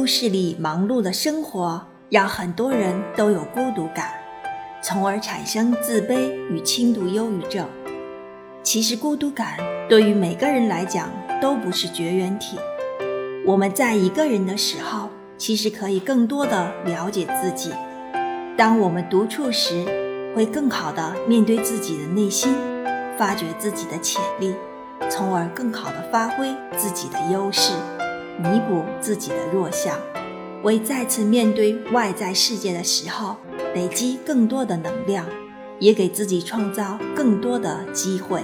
都市里忙碌的生活让很多人都有孤独感，从而产生自卑与轻度忧郁症。其实，孤独感对于每个人来讲都不是绝缘体。我们在一个人的时候，其实可以更多的了解自己。当我们独处时，会更好的面对自己的内心，发掘自己的潜力，从而更好的发挥自己的优势。弥补自己的弱项，为再次面对外在世界的时候累积更多的能量，也给自己创造更多的机会。